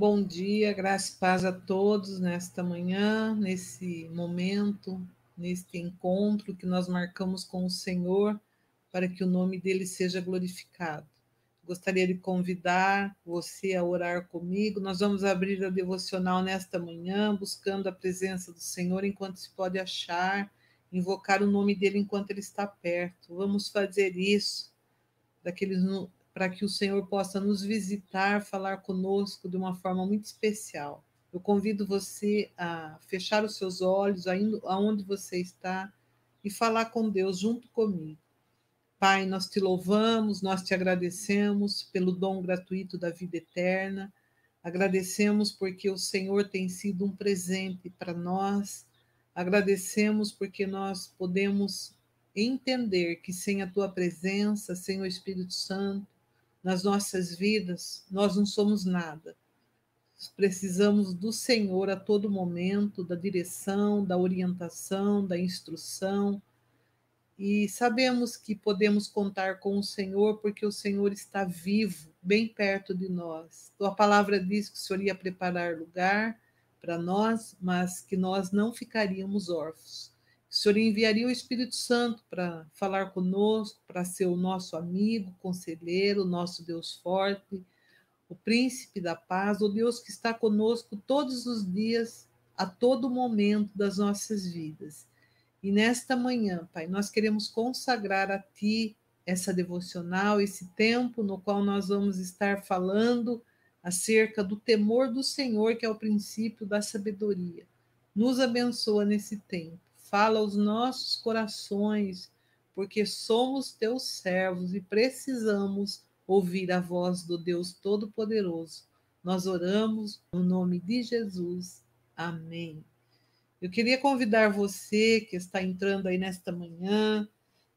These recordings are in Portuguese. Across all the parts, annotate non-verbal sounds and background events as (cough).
Bom dia, graça e paz a todos nesta manhã, nesse momento, neste encontro que nós marcamos com o Senhor, para que o nome dele seja glorificado. Gostaria de convidar você a orar comigo. Nós vamos abrir a devocional nesta manhã, buscando a presença do Senhor enquanto se pode achar, invocar o nome dele enquanto ele está perto. Vamos fazer isso, daqueles para que o Senhor possa nos visitar, falar conosco de uma forma muito especial. Eu convido você a fechar os seus olhos, aonde você está, e falar com Deus junto comigo. Pai, nós te louvamos, nós te agradecemos pelo dom gratuito da vida eterna. Agradecemos porque o Senhor tem sido um presente para nós. Agradecemos porque nós podemos entender que sem a tua presença, sem o Espírito Santo, nas nossas vidas, nós não somos nada. Precisamos do Senhor a todo momento, da direção, da orientação, da instrução. E sabemos que podemos contar com o Senhor porque o Senhor está vivo, bem perto de nós. Tua palavra diz que o Senhor ia preparar lugar para nós, mas que nós não ficaríamos órfãos. O Senhor enviaria o Espírito Santo para falar conosco, para ser o nosso amigo, conselheiro, nosso Deus forte, o príncipe da paz, o Deus que está conosco todos os dias, a todo momento das nossas vidas. E nesta manhã, Pai, nós queremos consagrar a Ti essa devocional, esse tempo no qual nós vamos estar falando acerca do temor do Senhor, que é o princípio da sabedoria. Nos abençoa nesse tempo fala aos nossos corações, porque somos teus servos e precisamos ouvir a voz do Deus Todo-Poderoso. Nós oramos no nome de Jesus. Amém. Eu queria convidar você que está entrando aí nesta manhã,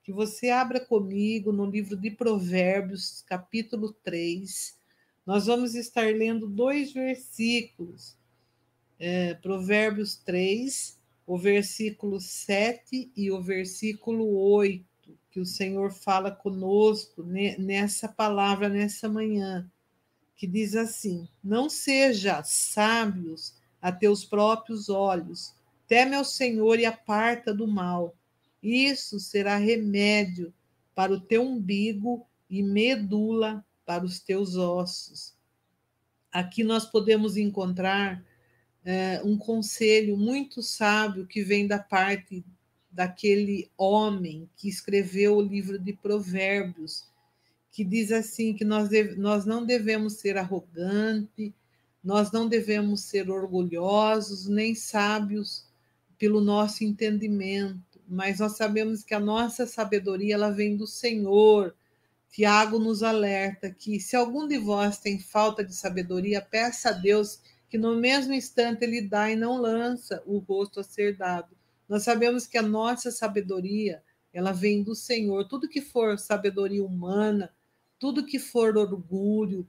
que você abra comigo no livro de Provérbios, capítulo 3. Nós vamos estar lendo dois versículos. É, Provérbios 3, o versículo 7 e o versículo 8, que o Senhor fala conosco nessa palavra, nessa manhã, que diz assim: Não seja sábios a teus próprios olhos, teme ao Senhor e aparta do mal. Isso será remédio para o teu umbigo e medula para os teus ossos. Aqui nós podemos encontrar é, um conselho muito sábio que vem da parte daquele homem que escreveu o livro de Provérbios, que diz assim que nós, deve, nós não devemos ser arrogantes, nós não devemos ser orgulhosos, nem sábios pelo nosso entendimento, mas nós sabemos que a nossa sabedoria ela vem do Senhor. Tiago nos alerta que se algum de vós tem falta de sabedoria, peça a Deus que no mesmo instante ele dá e não lança o rosto a ser dado. Nós sabemos que a nossa sabedoria, ela vem do Senhor. Tudo que for sabedoria humana, tudo que for orgulho,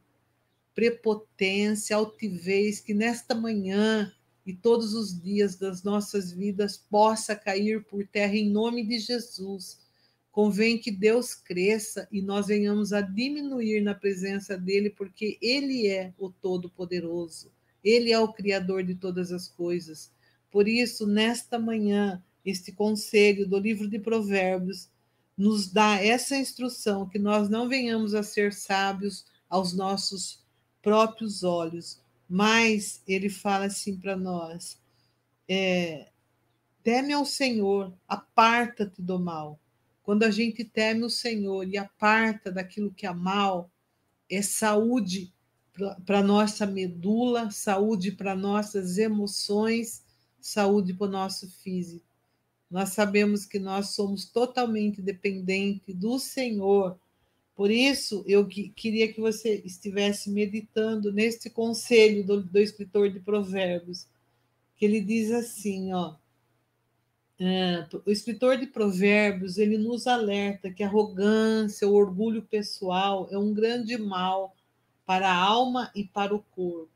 prepotência, altivez, que nesta manhã e todos os dias das nossas vidas possa cair por terra em nome de Jesus. Convém que Deus cresça e nós venhamos a diminuir na presença dele, porque ele é o Todo-Poderoso. Ele é o Criador de todas as coisas. Por isso, nesta manhã, este conselho do livro de Provérbios nos dá essa instrução que nós não venhamos a ser sábios aos nossos próprios olhos, mas ele fala assim para nós: é, teme ao Senhor, aparta-te do mal. Quando a gente teme o Senhor e aparta daquilo que é mal, é saúde para nossa medula, saúde para nossas emoções, saúde para o nosso físico. Nós sabemos que nós somos totalmente dependentes do Senhor. Por isso, eu que, queria que você estivesse meditando neste conselho do, do escritor de Provérbios, que ele diz assim, ó, é, o escritor de Provérbios ele nos alerta que a arrogância, o orgulho pessoal é um grande mal para a alma e para o corpo.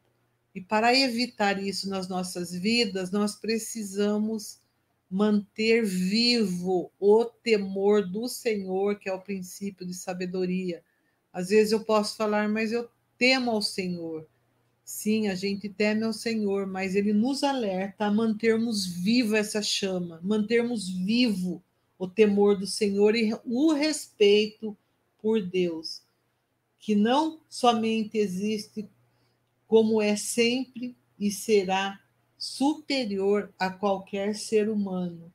E para evitar isso nas nossas vidas, nós precisamos manter vivo o temor do Senhor, que é o princípio de sabedoria. Às vezes eu posso falar, mas eu temo ao Senhor. Sim, a gente teme ao Senhor, mas ele nos alerta a mantermos viva essa chama, mantermos vivo o temor do Senhor e o respeito por Deus, que não somente existe como é sempre e será superior a qualquer ser humano.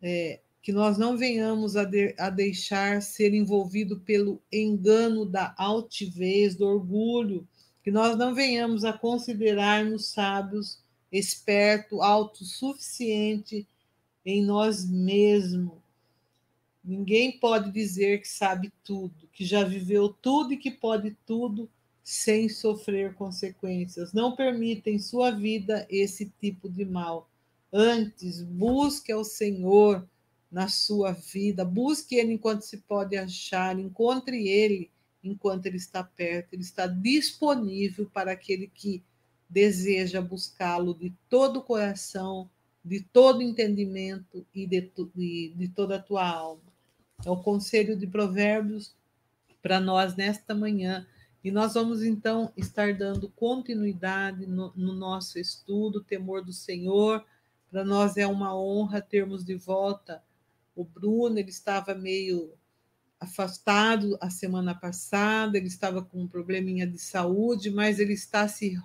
É, que nós não venhamos a, de, a deixar ser envolvido pelo engano da altivez, do orgulho, que nós não venhamos a considerar-nos sábios, esperto, autossuficiente em nós mesmos. Ninguém pode dizer que sabe tudo, que já viveu tudo e que pode tudo sem sofrer consequências. Não permita em sua vida esse tipo de mal. Antes, busque ao Senhor na sua vida, busque Ele enquanto se pode achar, encontre Ele enquanto Ele está perto, Ele está disponível para aquele que deseja buscá-lo de todo o coração, de todo entendimento e de, de, de toda a tua alma. É o conselho de Provérbios para nós nesta manhã. E nós vamos então estar dando continuidade no, no nosso estudo, temor do Senhor. Para nós é uma honra termos de volta o Bruno, ele estava meio afastado a semana passada, ele estava com um probleminha de saúde, mas ele está se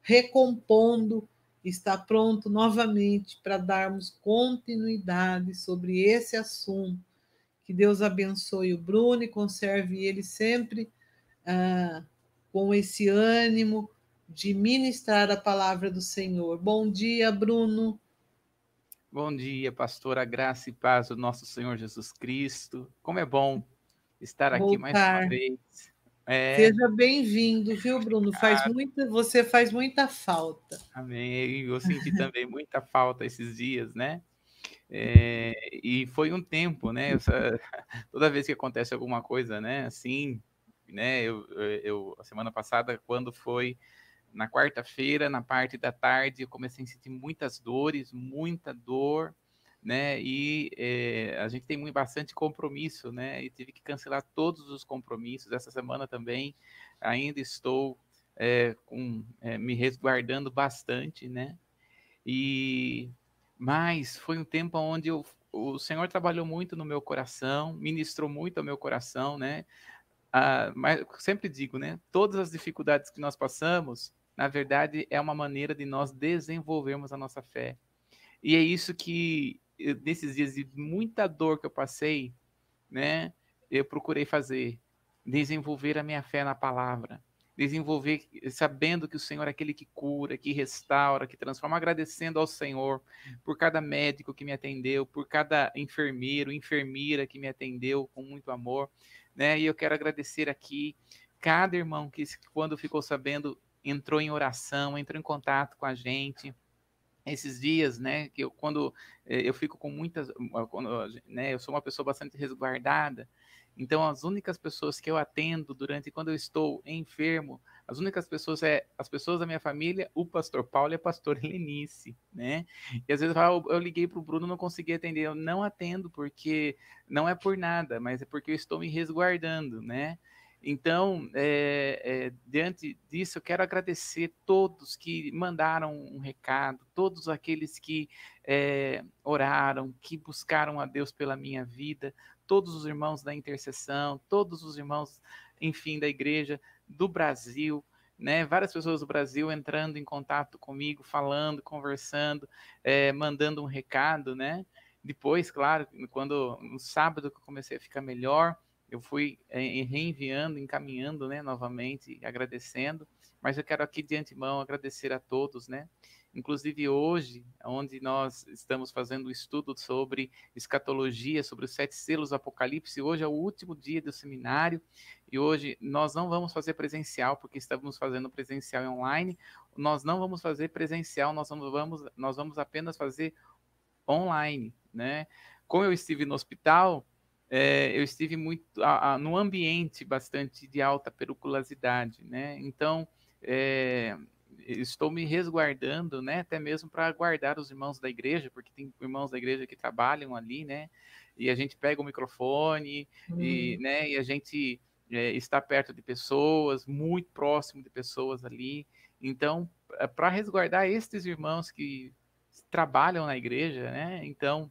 recompondo está pronto novamente para darmos continuidade sobre esse assunto. Que Deus abençoe o Bruno e conserve ele sempre ah, com esse ânimo de ministrar a palavra do Senhor. Bom dia, Bruno. Bom dia, pastora Graça e Paz do nosso Senhor Jesus Cristo. Como é bom estar aqui Voltar. mais uma vez é... Seja bem-vindo, viu, Bruno? Faz muita, você faz muita falta. Amém. Eu senti também muita falta esses dias, né? É, e foi um tempo, né? (laughs) Toda vez que acontece alguma coisa, né? Assim, né? Eu, eu a semana passada, quando foi na quarta-feira, na parte da tarde, eu comecei a sentir muitas dores, muita dor, né? E é, a gente tem muito, bastante compromisso, né? E tive que cancelar todos os compromissos. Essa semana também ainda estou é, com, me resguardando bastante, né? E mas foi um tempo onde eu, o Senhor trabalhou muito no meu coração, ministrou muito ao meu coração, né? Ah, mas sempre digo, né? Todas as dificuldades que nós passamos, na verdade, é uma maneira de nós desenvolvermos a nossa fé. E é isso que nesses dias de muita dor que eu passei, né, eu procurei fazer, desenvolver a minha fé na palavra, desenvolver sabendo que o Senhor é aquele que cura, que restaura, que transforma, agradecendo ao Senhor por cada médico que me atendeu, por cada enfermeiro, enfermeira que me atendeu com muito amor, né? E eu quero agradecer aqui cada irmão que quando ficou sabendo entrou em oração, entrou em contato com a gente, esses dias, né, que eu, quando eh, eu fico com muitas, quando, né, eu sou uma pessoa bastante resguardada, então as únicas pessoas que eu atendo durante quando eu estou enfermo, as únicas pessoas é as pessoas da minha família, o pastor Paulo e a pastora (laughs) Helenice, né? E às vezes eu, falo, eu liguei para o Bruno, não consegui atender, eu não atendo porque não é por nada, mas é porque eu estou me resguardando, né? Então, é, é, diante disso, eu quero agradecer todos que mandaram um recado, todos aqueles que é, oraram, que buscaram a Deus pela minha vida, todos os irmãos da intercessão, todos os irmãos, enfim, da igreja do Brasil, né? Várias pessoas do Brasil entrando em contato comigo, falando, conversando, é, mandando um recado, né? Depois, claro, quando no sábado que eu comecei a ficar melhor, eu fui é, reenviando, encaminhando, né, novamente, agradecendo, mas eu quero aqui de antemão agradecer a todos, né, inclusive hoje, onde nós estamos fazendo um estudo sobre escatologia, sobre os sete selos do Apocalipse, hoje é o último dia do seminário, e hoje nós não vamos fazer presencial, porque estamos fazendo presencial online, nós não vamos fazer presencial, nós vamos, nós vamos apenas fazer online, né, como eu estive no hospital, é, eu estive muito a, a, num ambiente bastante de alta periculosidade, né? Então, é, estou me resguardando, né? Até mesmo para guardar os irmãos da igreja, porque tem irmãos da igreja que trabalham ali, né? E a gente pega o microfone hum. e, né? E a gente é, está perto de pessoas, muito próximo de pessoas ali. Então, é para resguardar estes irmãos que trabalham na igreja, né? Então,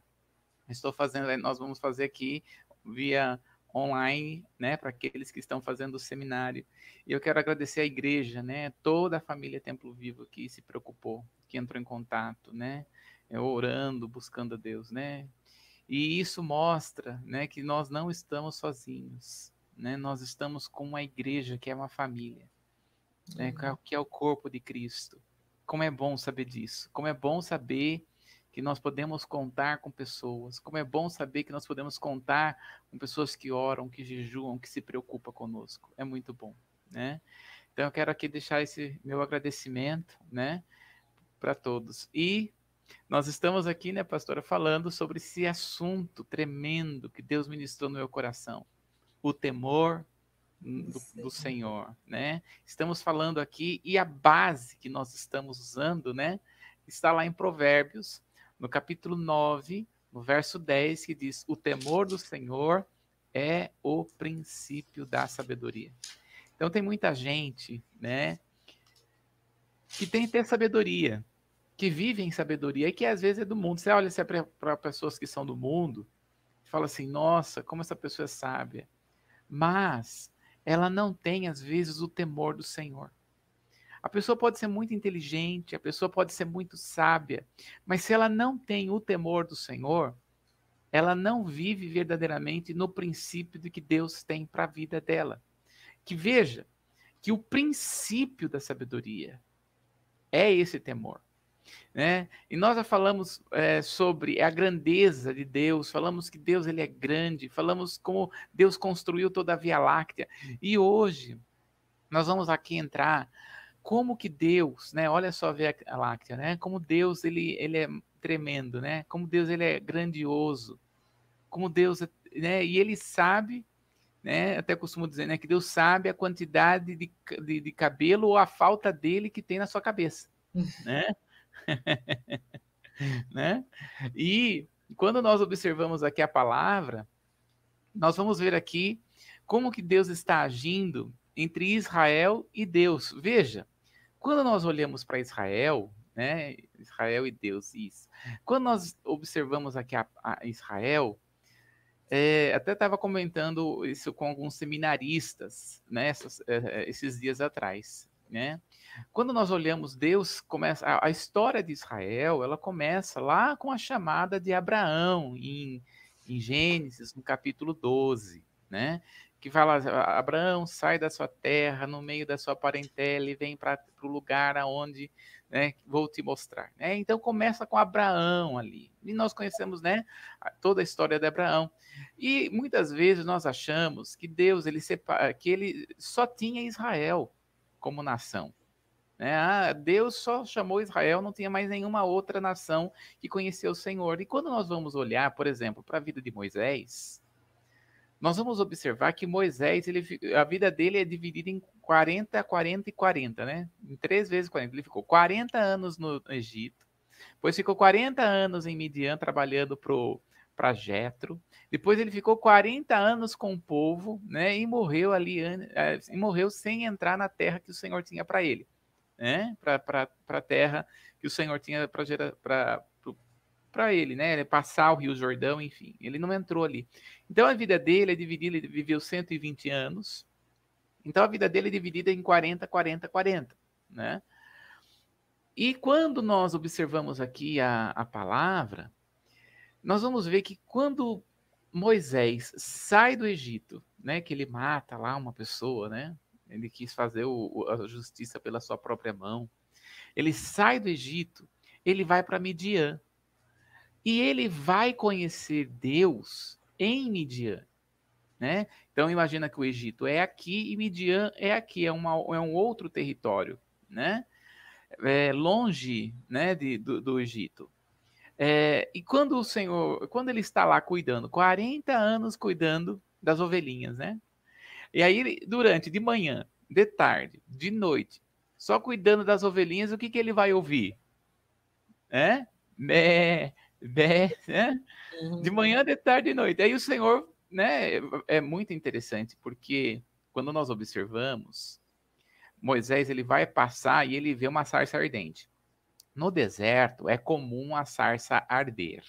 estou fazendo, nós vamos fazer aqui via online, né, para aqueles que estão fazendo o seminário. E eu quero agradecer à igreja, né, toda a família Templo Vivo que se preocupou, que entrou em contato, né, orando, buscando a Deus, né. E isso mostra, né, que nós não estamos sozinhos, né, nós estamos com uma igreja que é uma família, né, uhum. que é o corpo de Cristo. Como é bom saber disso, como é bom saber que nós podemos contar com pessoas, como é bom saber que nós podemos contar com pessoas que oram, que jejuam, que se preocupam conosco. É muito bom, né? Então eu quero aqui deixar esse meu agradecimento, né, para todos. E nós estamos aqui, né, pastora, falando sobre esse assunto tremendo que Deus ministrou no meu coração, o temor do, do, Senhor, né? Estamos falando aqui e a base que nós estamos usando, né, está lá em Provérbios, no capítulo 9, no verso 10, que diz: O temor do Senhor é o princípio da sabedoria. Então tem muita gente, né, que tem que ter sabedoria, que vive em sabedoria e que às vezes é do mundo. Você olha para pessoas que são do mundo, fala assim: "Nossa, como essa pessoa é sábia". Mas ela não tem às vezes o temor do Senhor. A pessoa pode ser muito inteligente, a pessoa pode ser muito sábia, mas se ela não tem o temor do Senhor, ela não vive verdadeiramente no princípio do que Deus tem para a vida dela. Que veja que o princípio da sabedoria é esse temor. Né? E nós já falamos é, sobre a grandeza de Deus, falamos que Deus ele é grande, falamos como Deus construiu toda a Via Láctea. E hoje nós vamos aqui entrar como que Deus, né? Olha só ver a Láctea, né? Como Deus ele, ele é tremendo, né? Como Deus ele é grandioso, como Deus, né? E ele sabe, né? Até costumo dizer, né? Que Deus sabe a quantidade de, de, de cabelo ou a falta dele que tem na sua cabeça, (laughs) né? (laughs) né? E quando nós observamos aqui a palavra, nós vamos ver aqui como que Deus está agindo entre Israel e Deus. Veja, quando nós olhamos para Israel, né, Israel e Deus, isso. Quando nós observamos aqui a, a Israel, é, até estava comentando isso com alguns seminaristas, né, essas, é, esses dias atrás, né? Quando nós olhamos Deus, começa a, a, história de Israel, ela começa lá com a chamada de Abraão em, em Gênesis, no capítulo 12, né? Que fala, Abraão, sai da sua terra, no meio da sua parentela e vem para o lugar aonde né, vou te mostrar. Né? Então começa com Abraão ali. E nós conhecemos né, toda a história de Abraão. E muitas vezes nós achamos que Deus ele separa, que ele só tinha Israel como nação. Né? Ah, Deus só chamou Israel, não tinha mais nenhuma outra nação que conheceu o Senhor. E quando nós vamos olhar, por exemplo, para a vida de Moisés, nós vamos observar que Moisés, ele, a vida dele é dividida em 40, 40 e 40, né? Em três vezes 40. Ele ficou 40 anos no Egito, depois ficou 40 anos em Midian trabalhando para Jetro. Depois ele ficou 40 anos com o povo, né? E morreu ali, eh, e morreu sem entrar na terra que o Senhor tinha para ele, né? Para a terra que o Senhor tinha para para ele, né? Passar o Rio Jordão, enfim. Ele não entrou ali. Então a vida dele é dividida, ele viveu 120 anos. Então a vida dele é dividida em 40, 40, 40, né? E quando nós observamos aqui a, a palavra, nós vamos ver que quando Moisés sai do Egito, né, que ele mata lá uma pessoa, né? Ele quis fazer o, a justiça pela sua própria mão. Ele sai do Egito, ele vai para Midian. E ele vai conhecer Deus em Midian. Né? Então imagina que o Egito é aqui e Midian é aqui, é, uma, é um outro território, né? É longe, né, de, do, do Egito. É, e quando o Senhor, quando ele está lá cuidando, 40 anos cuidando das ovelhinhas, né? E aí durante de manhã, de tarde, de noite, só cuidando das ovelhinhas, o que que ele vai ouvir? É? Bé, né? De uhum. manhã, de tarde e de noite. Aí o Senhor, né, é muito interessante, porque quando nós observamos, Moisés ele vai passar e ele vê uma sarça ardente. No deserto é comum a sarça arder.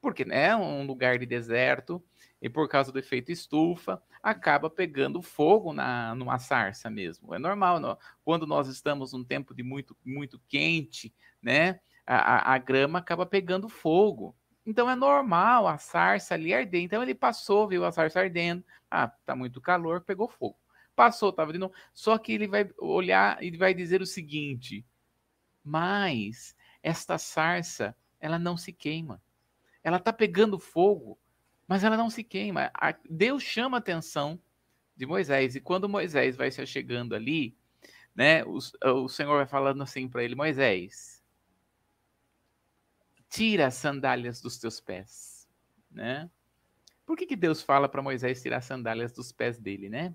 Porque é né, um lugar de deserto e por causa do efeito estufa, acaba pegando fogo na numa sarça mesmo. É normal, não? quando nós estamos num tempo de muito muito quente, né? A, a, grama acaba pegando fogo. Então é normal a sarça ali arder. Então ele passou, viu a sarça ardendo. Ah, tá muito calor, pegou fogo. Passou, tava de novo. Só que ele vai olhar e vai dizer o seguinte: mas esta sarça, ela não se queima. Ela tá pegando fogo, mas ela não se queima. Deus chama a atenção de Moisés. E quando Moisés vai se chegando ali, né, o, o Senhor vai falando assim para ele: Moisés, tira as sandálias dos teus pés, né? Por que, que Deus fala para Moisés tirar as sandálias dos pés dele, né?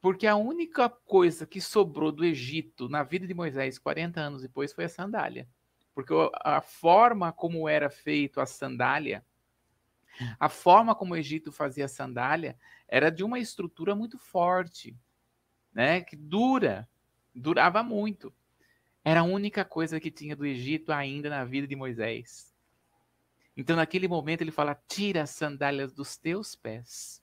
Porque a única coisa que sobrou do Egito na vida de Moisés 40 anos depois foi a sandália. Porque a forma como era feito a sandália, a forma como o Egito fazia a sandália, era de uma estrutura muito forte, né? Que dura, durava muito. Era a única coisa que tinha do Egito ainda na vida de Moisés. Então, naquele momento, ele fala: tira as sandálias dos teus pés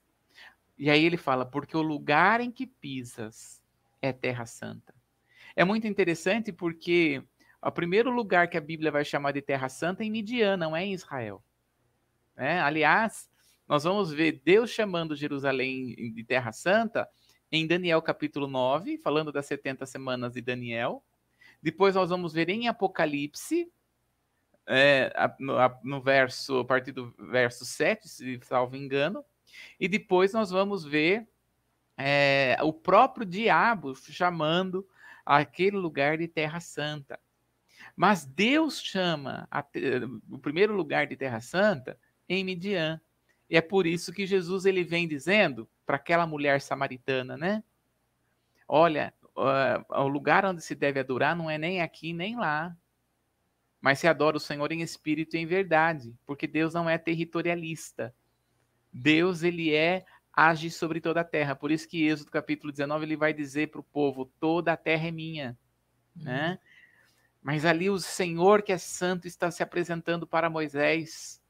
e aí ele fala: porque o lugar em que pisas é terra santa. É muito interessante porque o primeiro lugar que a Bíblia vai chamar de terra santa é em Midian, não é em Israel. É, aliás, nós vamos ver Deus chamando Jerusalém de terra santa em Daniel capítulo 9, falando das 70 semanas de Daniel. Depois nós vamos ver em Apocalipse, é, no, no, verso, a partir do verso 7, se salvo engano, e depois nós vamos ver é, o próprio diabo chamando aquele lugar de Terra Santa. Mas Deus chama a, o primeiro lugar de Terra Santa em Midian. E é por isso que Jesus ele vem dizendo para aquela mulher samaritana, né? Olha, uh, o lugar onde se deve adorar não é nem aqui nem lá, mas se adora o Senhor em espírito e em verdade, porque Deus não é territorialista. Deus ele é age sobre toda a terra. Por isso que Êxodo capítulo 19 ele vai dizer para o povo: toda a terra é minha, uhum. né? Mas ali o Senhor que é santo está se apresentando para Moisés.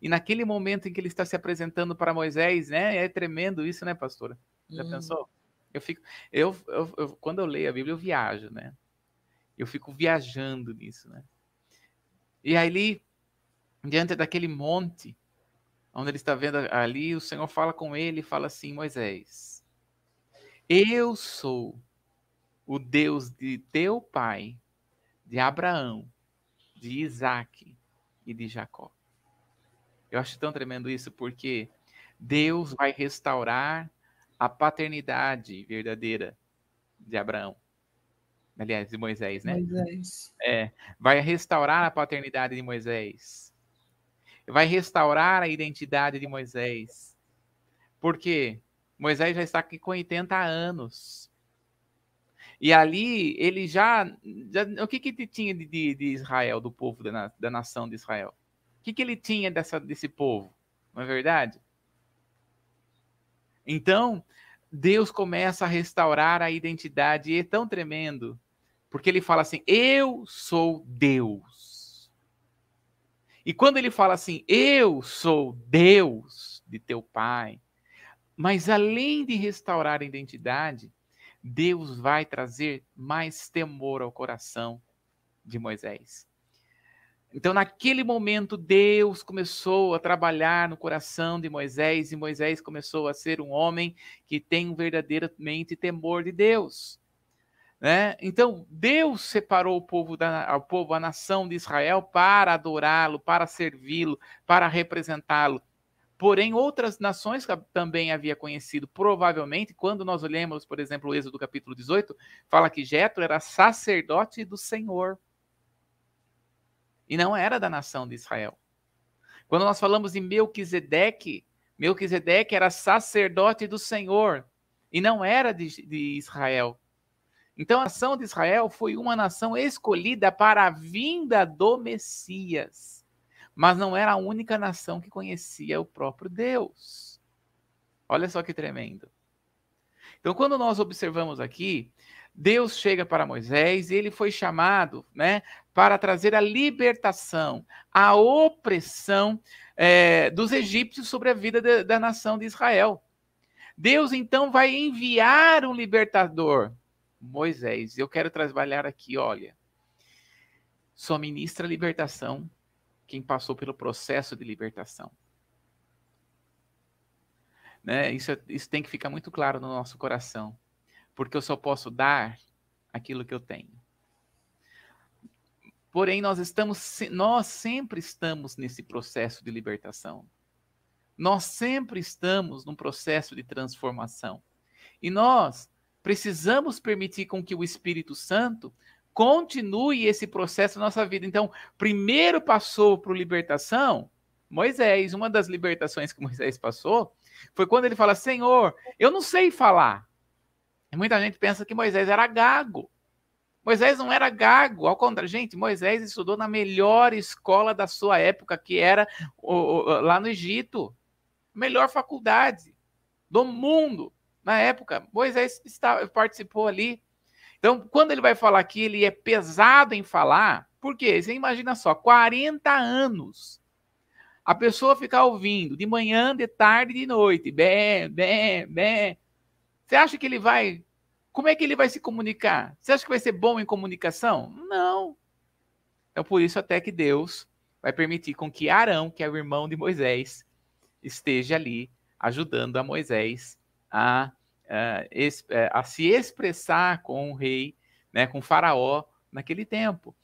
E naquele momento em que ele está se apresentando para Moisés, né? É tremendo isso, né, pastora? Já uhum. pensou? Eu fico, eu, eu, eu, quando eu leio a Bíblia, eu viajo, né? Eu fico viajando nisso, né? E aí, diante daquele monte, onde ele está vendo ali, o Senhor fala com ele e fala assim: Moisés, eu sou o Deus de teu pai, de Abraão, de Isaac e de Jacó. Eu acho tão tremendo isso, porque Deus vai restaurar a paternidade verdadeira de Abraão. Aliás, de Moisés, né? Moisés. É, vai restaurar a paternidade de Moisés vai restaurar a identidade de Moisés. Porque Moisés já está aqui com 80 anos. E ali ele já. já o que, que tinha de, de, de, Israel, do povo, da, da nação de Israel? O que, que ele tinha dessa, desse povo? Não é verdade? Então, Deus começa a restaurar a identidade, e é tão tremendo, porque ele fala assim: Eu sou Deus. E quando ele fala assim, eu sou Deus de teu pai, mas além de restaurar a identidade, Deus vai trazer mais temor ao coração de Moisés. Então, naquele momento, Deus começou a trabalhar no coração de Moisés e Moisés começou a ser um homem que tem verdadeiramente temor de Deus. Né? Então, Deus separou o povo, da, o povo, a nação de Israel, para adorá-lo, para servi-lo, para representá-lo. Porém, outras nações também havia conhecido. Provavelmente, quando nós olhamos, por exemplo, o Êxodo capítulo 18, fala que Jetro era sacerdote do Senhor. E não era da nação de Israel. Quando nós falamos de Melquisedeque, Melquisedeque era sacerdote do Senhor e não era de, de Israel. Então, a nação de Israel foi uma nação escolhida para a vinda do Messias, mas não era a única nação que conhecia o próprio Deus. Olha só que tremendo. Então, quando nós observamos aqui, Deus chega para Moisés e ele foi chamado, né, para trazer a libertação, a opressão é, dos egípcios sobre a vida de, da nação de Israel. Deus então vai enviar um libertador, Moisés. Eu quero trabalhar aqui, olha. Só ministra libertação quem passou pelo processo de libertação. Né? Isso, é, isso tem que ficar muito claro no nosso coração, porque eu só posso dar aquilo que eu tenho. Porém, nós estamos, nós sempre estamos nesse processo de libertação. Nós sempre estamos num processo de transformação. E nós precisamos permitir com que o Espírito Santo continue esse processo na nossa vida. Então, primeiro passou para libertação, Moisés, uma das libertações que Moisés passou foi quando ele fala: Senhor, eu não sei falar. E muita gente pensa que Moisés era gago. Moisés não era gago, ao contrário, gente, Moisés estudou na melhor escola da sua época, que era lá no Egito. Melhor faculdade do mundo na época. Moisés está, participou ali. Então, quando ele vai falar que ele é pesado em falar, por quê? Você imagina só, 40 anos. A pessoa ficar ouvindo de manhã, de tarde, de noite, bem, bem, bem. Você acha que ele vai como é que ele vai se comunicar? Você acha que vai ser bom em comunicação? Não. Então, por isso, até que Deus vai permitir com que Arão, que é o irmão de Moisés, esteja ali ajudando a Moisés a, a, a se expressar com o rei, né, com o faraó naquele tempo.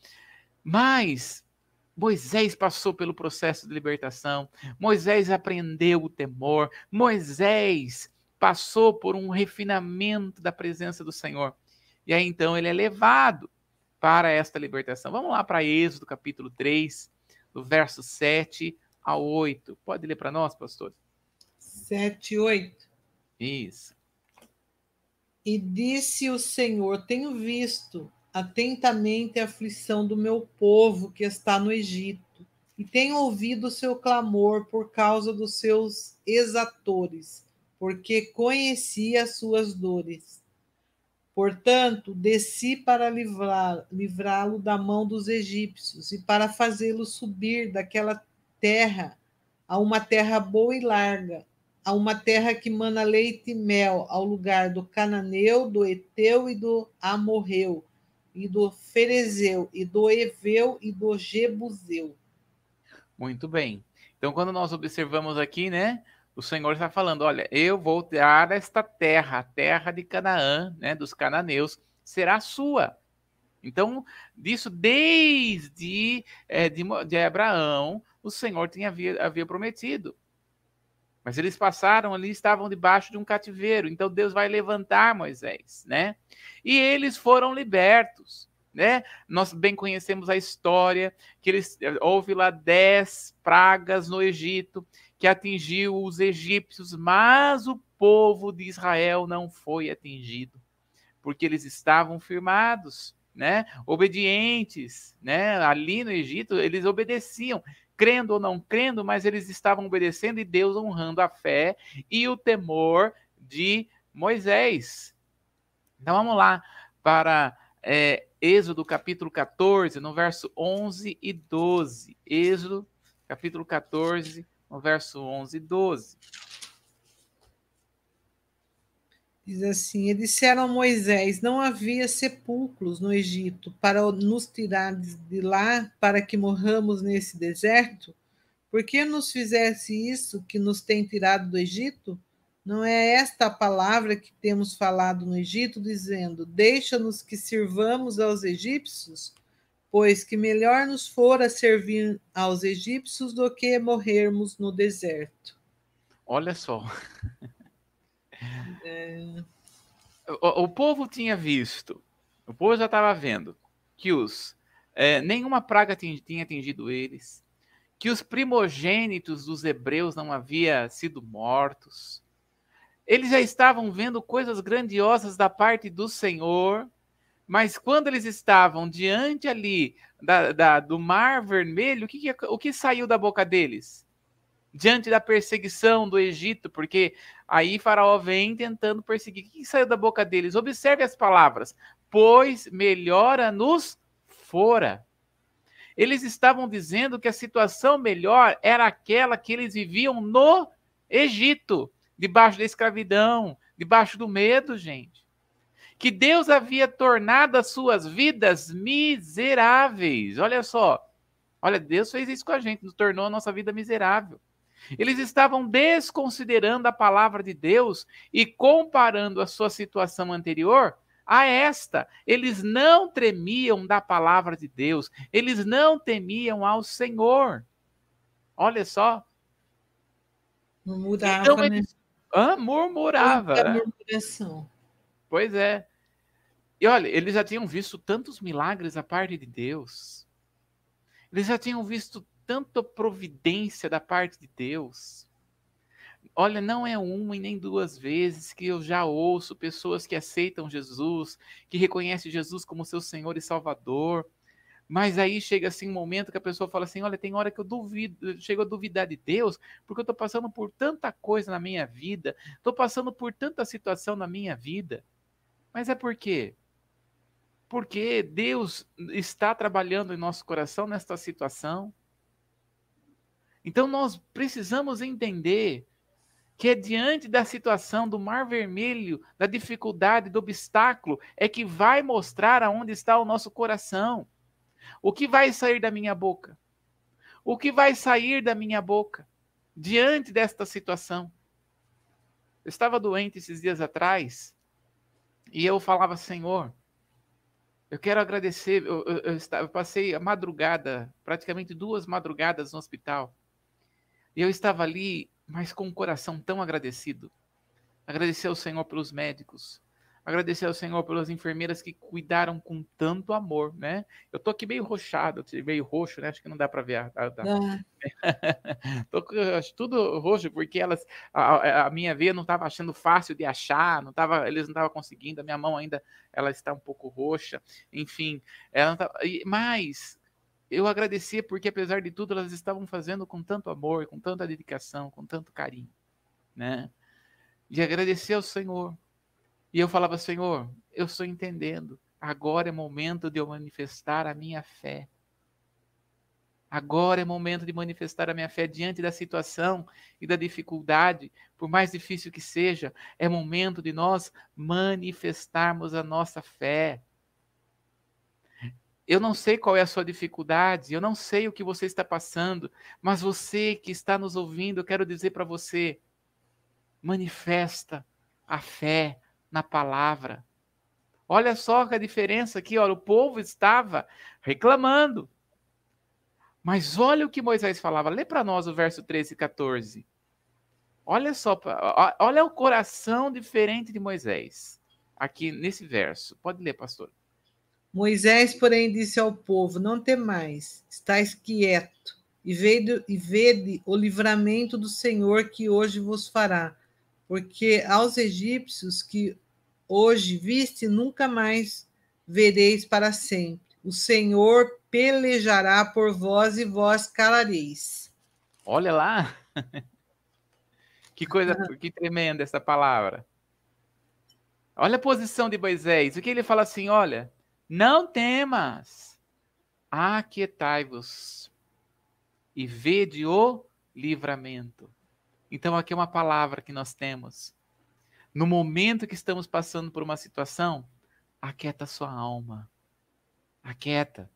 Mas Moisés passou pelo processo de libertação, Moisés aprendeu o temor, Moisés passou por um refinamento da presença do Senhor. E aí então ele é levado para esta libertação. Vamos lá para Êxodo capítulo 3, do verso 7 a 8. Pode ler para nós, pastor? 7 e 8. Isso. E disse o Senhor: Tenho visto atentamente a aflição do meu povo que está no Egito, e tenho ouvido o seu clamor por causa dos seus exatores porque conhecia as suas dores. Portanto, desci para livrá-lo da mão dos egípcios e para fazê-lo subir daquela terra a uma terra boa e larga, a uma terra que mana leite e mel, ao lugar do cananeu, do eteu e do amorreu, e do ferezeu, e do eveu e do jebuseu. Muito bem. Então, quando nós observamos aqui, né, o Senhor está falando: olha, eu vou dar esta terra, a terra de Canaã, né, dos cananeus, será sua. Então, disso desde é, de, de, Abraão, o Senhor tinha havia, havia prometido. Mas eles passaram ali, estavam debaixo de um cativeiro. Então Deus vai levantar Moisés, né? E eles foram libertos, né? Nós bem conhecemos a história que eles houve lá dez pragas no Egito que atingiu os egípcios, mas o povo de Israel não foi atingido, porque eles estavam firmados, né? Obedientes, né? Ali no Egito, eles obedeciam, crendo ou não crendo, mas eles estavam obedecendo e Deus honrando a fé e o temor de Moisés. Então vamos lá para é, Êxodo capítulo 14, no verso 11 e 12. Êxodo capítulo 14, no verso 11 e 12. Diz assim: E disseram a Moisés: Não havia sepulcros no Egito para nos tirar de lá, para que morramos nesse deserto? Por que nos fizesse isso que nos tem tirado do Egito? Não é esta a palavra que temos falado no Egito, dizendo: Deixa-nos que sirvamos aos egípcios? Pois que melhor nos fora servir aos egípcios do que morrermos no deserto. Olha só. É... O, o, povo tinha visto, o povo já estava vendo que os é, nenhuma praga tinha atingido eles, que os primogênitos dos hebreus não haviam sido mortos. Eles já estavam vendo coisas grandiosas da parte do Senhor mas quando eles estavam diante ali da, da, do mar vermelho, o que, o que saiu da boca deles? diante da perseguição do Egito, porque aí Faraó vem tentando perseguir. O que saiu da boca deles? Observe as palavras: pois melhora-nos fora. Eles estavam dizendo que a situação melhor era aquela que eles viviam no Egito, debaixo da escravidão, debaixo do medo, gente. Que Deus havia tornado as suas vidas miseráveis. Olha só. Olha, Deus fez isso com a gente, nos tornou a nossa vida miserável. Eles estavam desconsiderando a palavra de Deus e comparando a sua situação anterior a esta. Eles não tremiam da palavra de Deus, eles não temiam ao Senhor. Olha só. Murmurava, então, eles... né? Ah, murmurava. murmuração. Pois é. E olha, eles já tinham visto tantos milagres da parte de Deus. Eles já tinham visto tanta providência da parte de Deus. Olha, não é uma e nem duas vezes que eu já ouço pessoas que aceitam Jesus, que reconhecem Jesus como seu Senhor e Salvador. Mas aí chega assim um momento que a pessoa fala assim: olha, tem hora que eu duvido, chego a duvidar de Deus, porque eu estou passando por tanta coisa na minha vida, estou passando por tanta situação na minha vida. Mas é por quê? Porque Deus está trabalhando em nosso coração nesta situação. Então nós precisamos entender que é diante da situação do mar vermelho, da dificuldade, do obstáculo, é que vai mostrar aonde está o nosso coração. O que vai sair da minha boca? O que vai sair da minha boca diante desta situação? Eu estava doente esses dias atrás e eu falava, Senhor, eu quero agradecer. Eu, eu, eu, eu passei a madrugada, praticamente duas madrugadas no hospital. E eu estava ali mas com um coração tão agradecido. Agradecer ao Senhor pelos médicos, agradecer ao Senhor pelas enfermeiras que cuidaram com tanto amor, né? Eu tô aqui meio roxado, meio roxo, né? Acho que não dá para ver. A, a, a... (laughs) tô acho, tudo roxo porque elas, a, a minha veia não estava achando fácil de achar, não tava, eles não estavam conseguindo. A minha mão ainda, ela está um pouco roxa. Enfim, ela tava, mas eu agradecia porque, apesar de tudo, elas estavam fazendo com tanto amor, com tanta dedicação, com tanto carinho, né? E agradecer ao Senhor. E eu falava, Senhor, eu estou entendendo. Agora é momento de eu manifestar a minha fé. Agora é momento de manifestar a minha fé diante da situação e da dificuldade, por mais difícil que seja, é momento de nós manifestarmos a nossa fé. Eu não sei qual é a sua dificuldade, eu não sei o que você está passando, mas você que está nos ouvindo, eu quero dizer para você: manifesta a fé na palavra. Olha só a diferença aqui, olha, o povo estava reclamando. Mas olha o que Moisés falava. Lê para nós o verso 13 e 14. Olha só, olha o coração diferente de Moisés aqui nesse verso. Pode ler, pastor. Moisés, porém, disse ao povo: Não temais, estáis quieto, e vede, e vede o livramento do Senhor que hoje vos fará. Porque aos egípcios que hoje viste, nunca mais vereis para sempre. O Senhor pelejará por vós e vós calareis. Olha lá! (laughs) que coisa, que tremenda essa palavra. Olha a posição de Moisés. O que ele fala assim: olha, não temas, aquietai-vos e vede o livramento. Então, aqui é uma palavra que nós temos. No momento que estamos passando por uma situação, aquieta sua alma. Aquieta.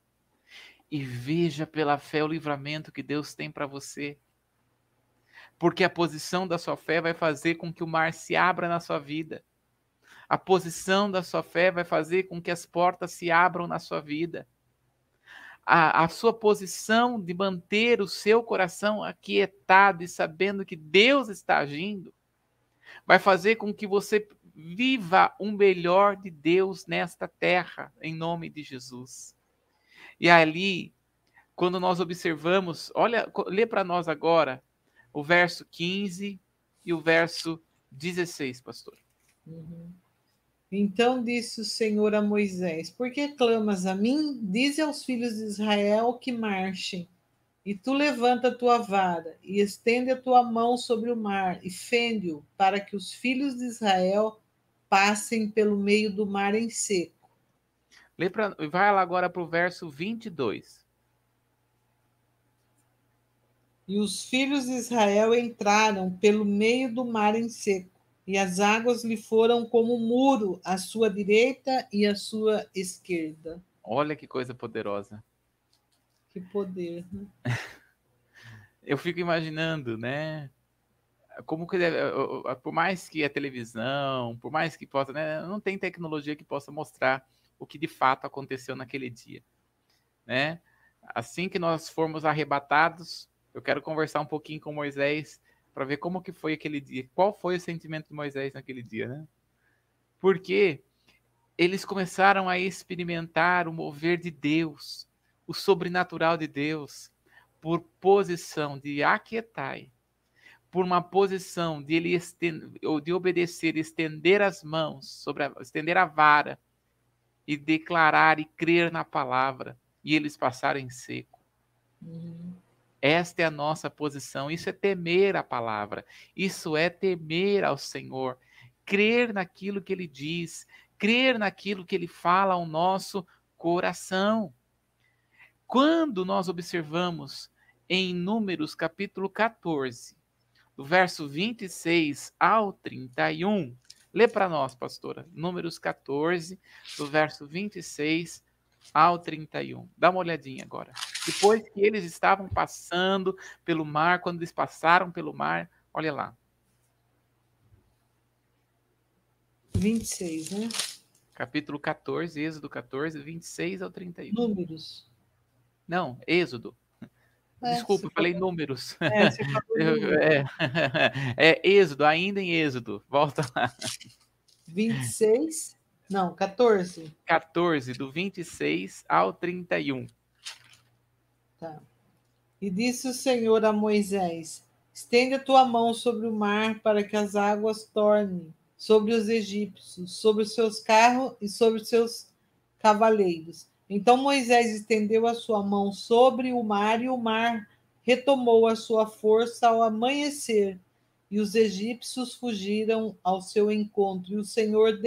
E veja pela fé o livramento que Deus tem para você. Porque a posição da sua fé vai fazer com que o mar se abra na sua vida. A posição da sua fé vai fazer com que as portas se abram na sua vida. A, a sua posição de manter o seu coração aquietado e sabendo que Deus está agindo, vai fazer com que você viva o melhor de Deus nesta terra, em nome de Jesus. E ali, quando nós observamos, olha, lê para nós agora o verso 15 e o verso 16, pastor. Uhum. Então disse o Senhor a Moisés: Por que clamas a mim? Dize aos filhos de Israel que marchem. E tu levanta a tua vara e estende a tua mão sobre o mar e fende-o, para que os filhos de Israel passem pelo meio do mar em seco. Lê pra, vai lá agora para o verso 22. E os filhos de Israel entraram pelo meio do mar em seco, e as águas lhe foram como um muro à sua direita e à sua esquerda. Olha que coisa poderosa. Que poder, né? (laughs) Eu fico imaginando, né? Como que por mais que a televisão, por mais que possa, né, não tem tecnologia que possa mostrar o que de fato aconteceu naquele dia, né? Assim que nós formos arrebatados, eu quero conversar um pouquinho com Moisés para ver como que foi aquele dia, qual foi o sentimento de Moisés naquele dia, né? Porque eles começaram a experimentar o mover de Deus, o sobrenatural de Deus, por posição de aquietai, por uma posição de ele estender, de obedecer, estender as mãos, sobre a, estender a vara e declarar e crer na palavra, e eles passaram em seco. Uhum. Esta é a nossa posição. Isso é temer a palavra. Isso é temer ao Senhor. Crer naquilo que ele diz. Crer naquilo que ele fala ao nosso coração. Quando nós observamos em Números capítulo 14, do verso 26 ao 31, lê para nós, pastora. Números 14, do verso 26 ao 31. Dá uma olhadinha agora. Depois que eles estavam passando pelo mar, quando eles passaram pelo mar, olha lá. 26, né? Capítulo 14, Êxodo 14, 26 ao 31. Números. Não, Êxodo. É, Desculpa, falei falou... números. É, você falou (laughs) é, (laughs) é, Êxodo, ainda em Êxodo. Volta lá. 26. Não, 14. 14, do 26 ao 31. Tá. E disse o Senhor a Moisés: Estende a tua mão sobre o mar para que as águas tornem sobre os egípcios, sobre os seus carros e sobre os seus cavaleiros. Então Moisés estendeu a sua mão sobre o mar e o mar retomou a sua força ao amanhecer. E os egípcios fugiram ao seu encontro, e o Senhor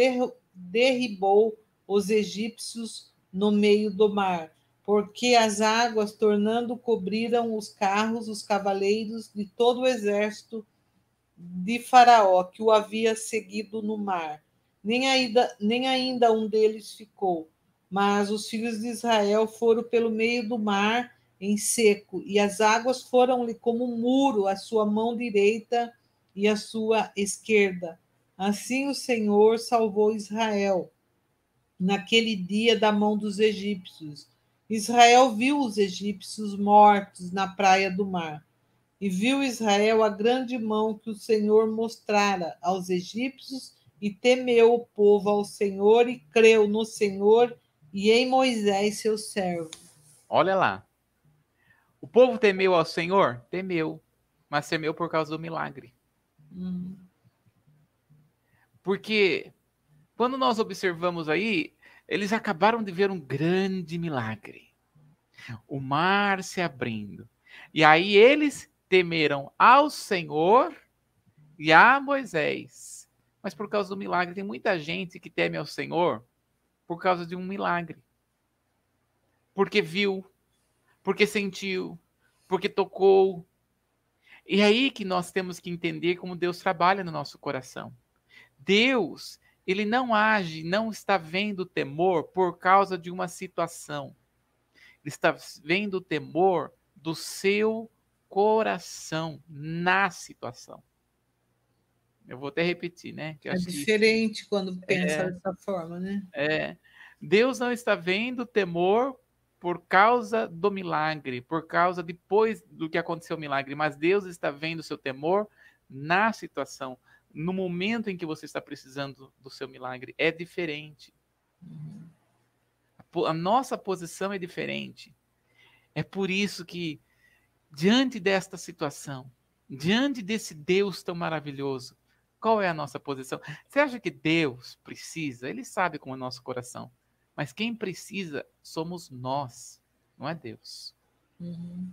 derribou os egípcios no meio do mar, porque as águas, tornando, cobriram os carros, os cavaleiros de todo o exército de Faraó, que o havia seguido no mar. Nem ainda, nem ainda um deles ficou. Mas os filhos de Israel foram pelo meio do mar em seco, e as águas foram-lhe como um muro à sua mão direita e à sua esquerda. Assim o Senhor salvou Israel naquele dia da mão dos egípcios. Israel viu os egípcios mortos na praia do mar. E viu Israel a grande mão que o Senhor mostrara aos egípcios, e temeu o povo ao Senhor, e creu no Senhor e em Moisés, seu servo. Olha lá. O povo temeu ao Senhor? Temeu. Mas temeu por causa do milagre. Hum. Porque quando nós observamos aí, eles acabaram de ver um grande milagre. O mar se abrindo. E aí eles temeram ao Senhor e a Moisés. Mas por causa do milagre, tem muita gente que teme ao Senhor por causa de um milagre. Porque viu, porque sentiu, porque tocou. E é aí que nós temos que entender como Deus trabalha no nosso coração. Deus, ele não age, não está vendo o temor por causa de uma situação. Ele está vendo o temor do seu coração na situação. Eu vou até repetir, né? é diferente quando pensa é, dessa forma, né? É. Deus não está vendo temor por causa do milagre, por causa depois do que aconteceu o milagre, mas Deus está vendo o seu temor na situação no momento em que você está precisando do seu milagre. É diferente. A nossa posição é diferente. É por isso que, diante desta situação, diante desse Deus tão maravilhoso, qual é a nossa posição? Você acha que Deus precisa? Ele sabe como é o nosso coração. Mas quem precisa somos nós, não é Deus. Uhum.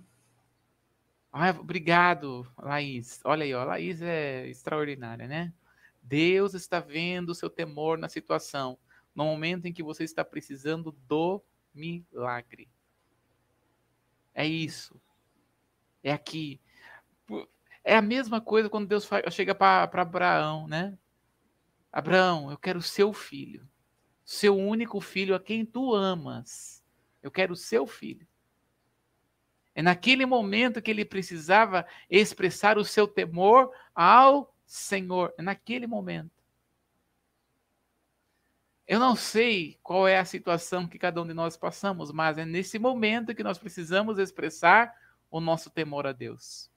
Ah, obrigado, Laís. Olha aí, ó, Laís é extraordinária, né? Deus está vendo o seu temor na situação, no momento em que você está precisando do milagre. É isso. É aqui. É a mesma coisa quando Deus chega para Abraão, né? Abraão, eu quero seu filho, seu único filho a quem tu amas. Eu quero seu filho. É naquele momento que ele precisava expressar o seu temor ao Senhor. É naquele momento. Eu não sei qual é a situação que cada um de nós passamos, mas é nesse momento que nós precisamos expressar o nosso temor a Deus.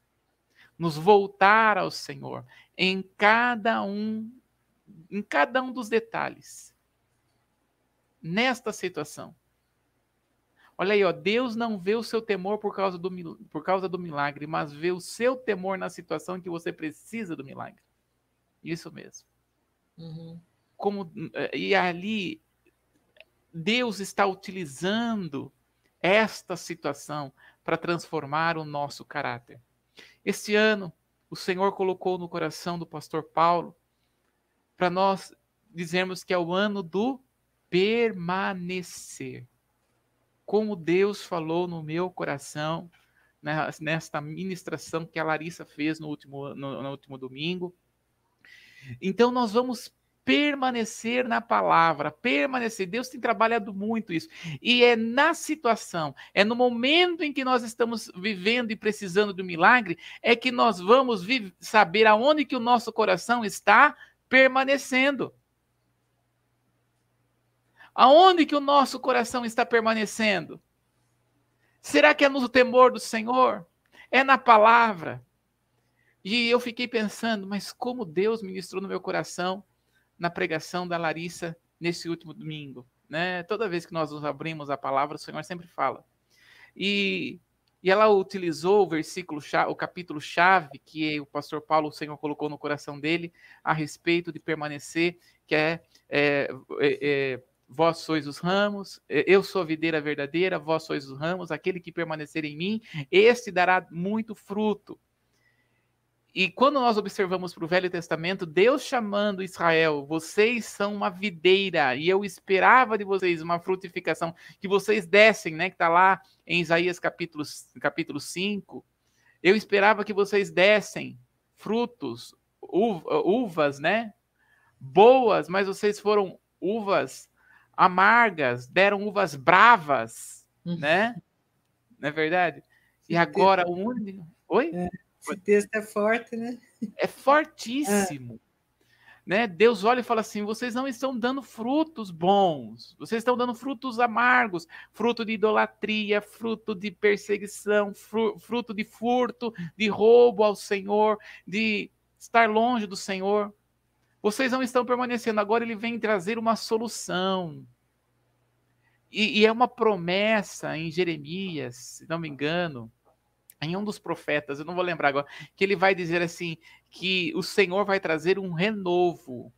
Nos voltar ao Senhor em cada um em cada um dos detalhes. Nesta situação. Olha aí, ó, Deus não vê o seu temor por causa, do, por causa do milagre, mas vê o seu temor na situação em que você precisa do milagre. Isso mesmo. Uhum. Como, eh, e ali, Deus está utilizando esta situação para transformar o nosso caráter. Este ano, o Senhor colocou no coração do pastor Paulo para nós dizermos que é o ano do permanecer como Deus falou no meu coração né, nesta ministração que a Larissa fez no último, no, no último domingo. Então, nós vamos permanecer na palavra, permanecer. Deus tem trabalhado muito isso. E é na situação, é no momento em que nós estamos vivendo e precisando do milagre, é que nós vamos saber aonde que o nosso coração está permanecendo. Aonde que o nosso coração está permanecendo? Será que é no temor do Senhor? É na palavra? E eu fiquei pensando, mas como Deus ministrou no meu coração na pregação da Larissa nesse último domingo, né? Toda vez que nós nos abrimos a palavra, o Senhor sempre fala. E, e ela utilizou o versículo, o capítulo chave que o pastor Paulo, o Senhor colocou no coração dele a respeito de permanecer, que é, é, é, é Vós sois os ramos, eu sou a videira verdadeira, vós sois os ramos, aquele que permanecer em mim, este dará muito fruto. E quando nós observamos para o Velho Testamento, Deus chamando Israel, vocês são uma videira, e eu esperava de vocês uma frutificação, que vocês dessem, né? Que está lá em Isaías capítulo, capítulo 5. Eu esperava que vocês dessem frutos, uvas, né? Boas, mas vocês foram uvas amargas, deram uvas bravas, uhum. né? Não é verdade? E agora o único. Oi? É, esse texto é forte, né? É fortíssimo. É. Né? Deus olha e fala assim: vocês não estão dando frutos bons, vocês estão dando frutos amargos, fruto de idolatria, fruto de perseguição, fruto de furto, de roubo ao Senhor, de estar longe do Senhor. Vocês não estão permanecendo. Agora ele vem trazer uma solução. E, e, é uma promessa em Jeremias, se não me engano, em um dos profetas, eu não vou lembrar agora, que ele vai dizer assim: que o Senhor vai trazer um renovo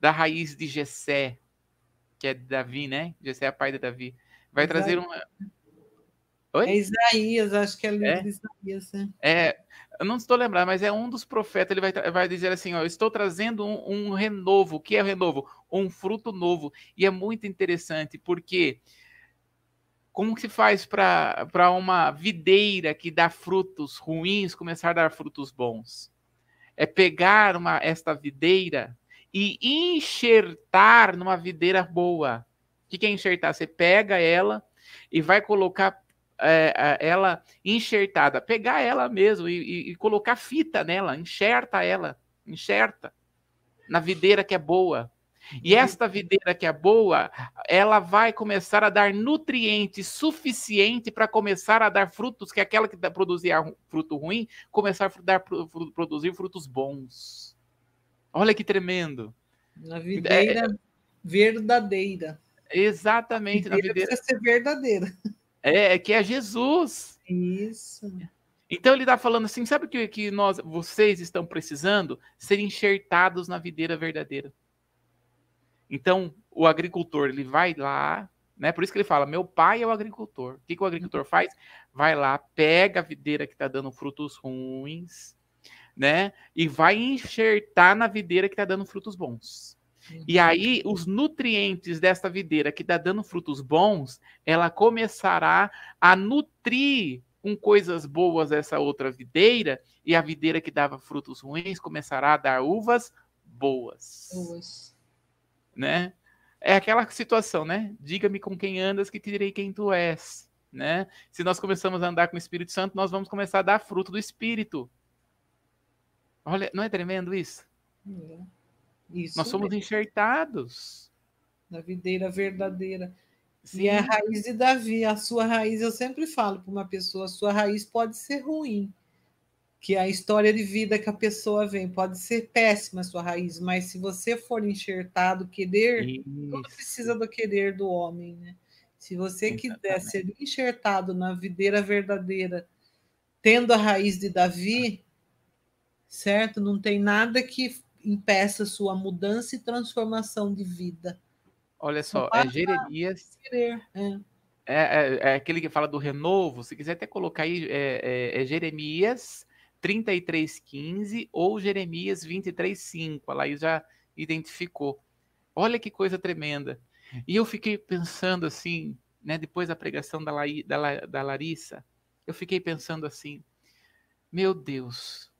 da raiz de Jessé, que é de Davi, né? Jessé é pai de Davi. Vai trazer um. Oi? É Isaías, acho que é é? de Isaías. Né? É, eu não estou lembrando, mas é um dos profetas, ele vai, vai dizer assim, ó, estou trazendo um, um renovo, o que é renovo? Um fruto novo, e é muito interessante, porque como que se faz para uma videira que dá frutos ruins começar a dar frutos bons? É pegar uma, esta videira e enxertar numa videira boa. O que é enxertar? Você pega ela e vai colocar é, ela enxertada, pegar ela mesmo e, e, e, colocar fita nela, enxerta ela, enxerta na videira que é boa. E uhum. esta videira que é boa, ela vai começar a dar nutrientes suficiente para começar a dar frutos, que aquela que produzia fruto ruim, começar a dar, produzir frutos bons. Olha que tremendo. Na videira é, verdadeira. Exatamente. A videira na videira... precisa ser verdadeira. É, que é Jesus. Isso. Então ele está falando assim, sabe o que, que nós, vocês estão precisando? Ser enxertados na videira verdadeira. Então o agricultor ele vai lá, Né? Por isso que ele fala: meu pai é o agricultor. O que, que o agricultor faz? Vai lá, pega a videira que está dando frutos ruins, né? E vai enxertar na videira que está dando frutos bons. E aí, os nutrientes desta videira que está dando frutos bons, ela começará a nutrir com coisas boas essa outra videira, e a videira que dava frutos ruins começará a dar uvas boas. Boas. Né? É aquela situação, né? Diga-me com quem andas que te direi quem tu és, né? Se nós começamos a andar com o Espírito Santo, nós vamos começar a dar fruto do Espírito. Olha, não é tremendo isso? É. isso Nós somos mesmo. enxertados. Na videira verdadeira. Sim. E é a raiz de Davi, a sua raiz, eu sempre falo para uma pessoa, a sua raiz pode ser ruim, que é a história de vida que a pessoa vem, pode ser péssima a sua raiz, mas se você for enxertado, querer, Isso. tudo precisa do querer do homem, né? Se você Exatamente. quiser ser enxertado na videira verdadeira, tendo a raiz de Davi, certo? Não tem nada que impeça sua mudança e transformação de vida. Olha só, é Jeremias. É. É, é, é, aquele que fala do renovo. Se quiser até colocar aí, é, é, é Jeremias 33,15 ou Jeremias 23,5. A Laís já identificou. Olha que coisa tremenda. E eu fiquei pensando assim, né, depois da pregação da, La, da, da Larissa, eu fiquei pensando assim: meu Deus,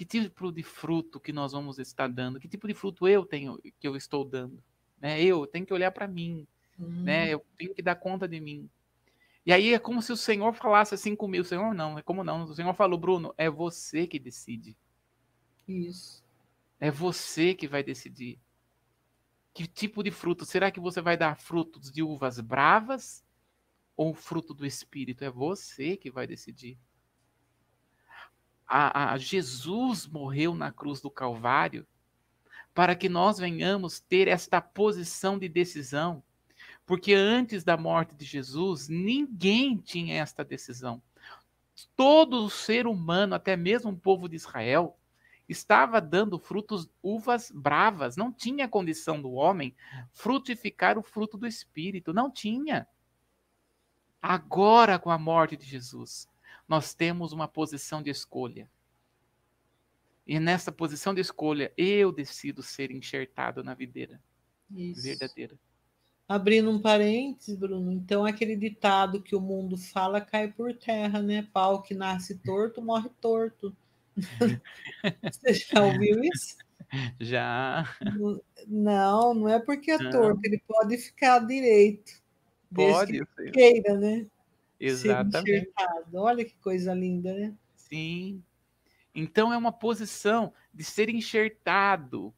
que tipo de fruto que nós vamos estar dando? Que tipo de fruto eu tenho que eu estou dando? Né? Eu tenho que olhar para mim, né? Eu tenho que dar conta de mim. E aí é como se o Senhor falasse assim comigo. O Senhor não, é como não. O Senhor falou, Bruno, é você que decide. Isso. É você que vai decidir. Que tipo de fruto? Será que você vai dar frutos de uvas bravas ou fruto do Espírito? É você que vai decidir a, a Jesus morreu na cruz do Calvário para que nós venhamos ter esta posição de decisão. Porque antes da morte de Jesus, ninguém tinha esta decisão. Todo ser humano, até mesmo o povo de Israel, estava dando frutos, uvas bravas. Não tinha condição do homem frutificar o fruto do Espírito. Não tinha. Agora, com a morte de Jesus, nós temos uma posição de escolha. E nessa posição de escolha, eu decido ser enxertado na videira Isso. verdadeira. Abrindo um parênteses, Bruno, então aquele ditado que o mundo fala cai por terra, né? Pau que nasce torto, morre torto. (laughs) Você já ouviu isso? Já. Não, não é porque é torto, ele pode ficar direito. Pode, que queira, né? Exatamente. Olha que coisa linda, né? Sim. Então é uma posição de ser enxertado.